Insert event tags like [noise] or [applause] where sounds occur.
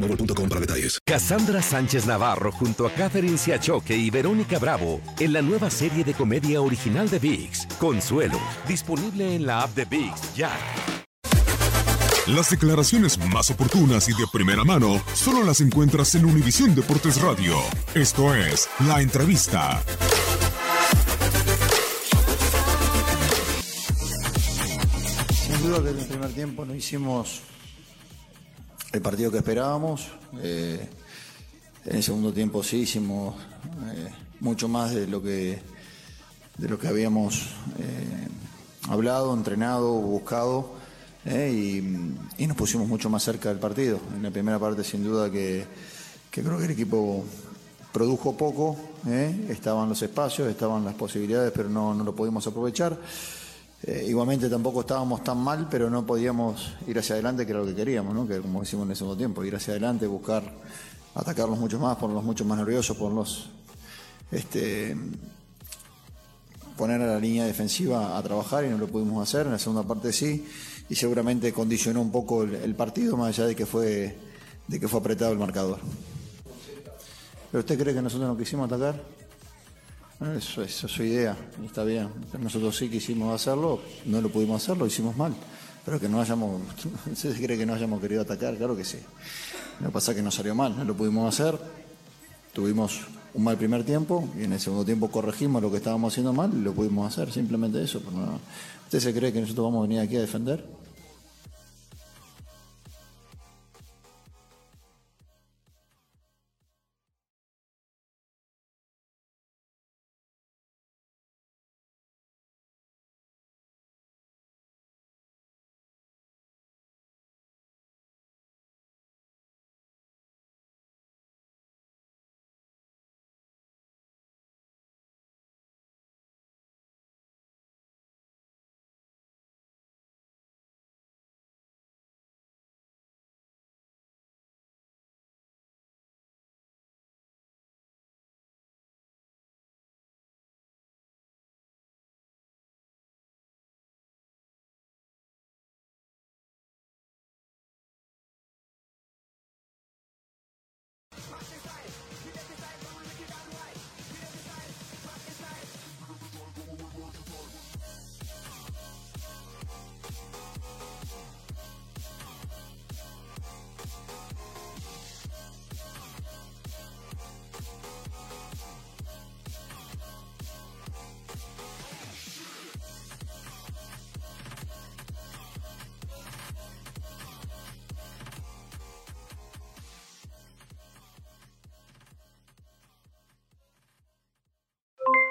boostmobile.com para detalles. Cassandra Sánchez Navarro junto a Catherine Siachoque y Verónica Bravo en la nueva serie de comedia original de VIX, Consuelo, disponible en la app de VIX ya. Las declaraciones más oportunas y de primera mano solo las encuentras en Univisión Deportes Radio. Esto es La Entrevista. Sin duda que en el primer tiempo no hicimos el partido que esperábamos. Eh, en el segundo tiempo sí hicimos eh, mucho más de lo que de lo que habíamos eh, hablado, entrenado, buscado y, y, nos pusimos mucho más cerca del partido. En la primera parte sin duda que, que creo que el equipo produjo poco, estaban los espacios, estaban las posibilidades, pero no, no lo pudimos aprovechar. Eh, igualmente tampoco estábamos tan mal, pero no podíamos ir hacia adelante, que era lo que queríamos, ¿no? que como decimos en el segundo tiempo, ir hacia adelante, buscar atacarlos mucho más, ponerlos mucho más nerviosos, ponerlos, este, poner a la línea defensiva a trabajar y no lo pudimos hacer, en la segunda parte sí, y seguramente condicionó un poco el, partido, más allá de que fue, de que fue apretado el marcador. ¿Pero usted cree que nosotros no quisimos atacar? Eso, es su idea, está bien. Nosotros sí quisimos hacerlo, no lo pudimos hacer, lo hicimos mal. Pero que no hayamos, [laughs] ¿se cree que no hayamos querido atacar? Claro que sí. Lo que pasa es que nos salió mal, no lo pudimos hacer. Tuvimos un mal primer tiempo y en el segundo tiempo corregimos lo que estábamos haciendo mal y lo pudimos hacer, simplemente eso. ¿Usted se cree que nosotros vamos a venir aquí a defender?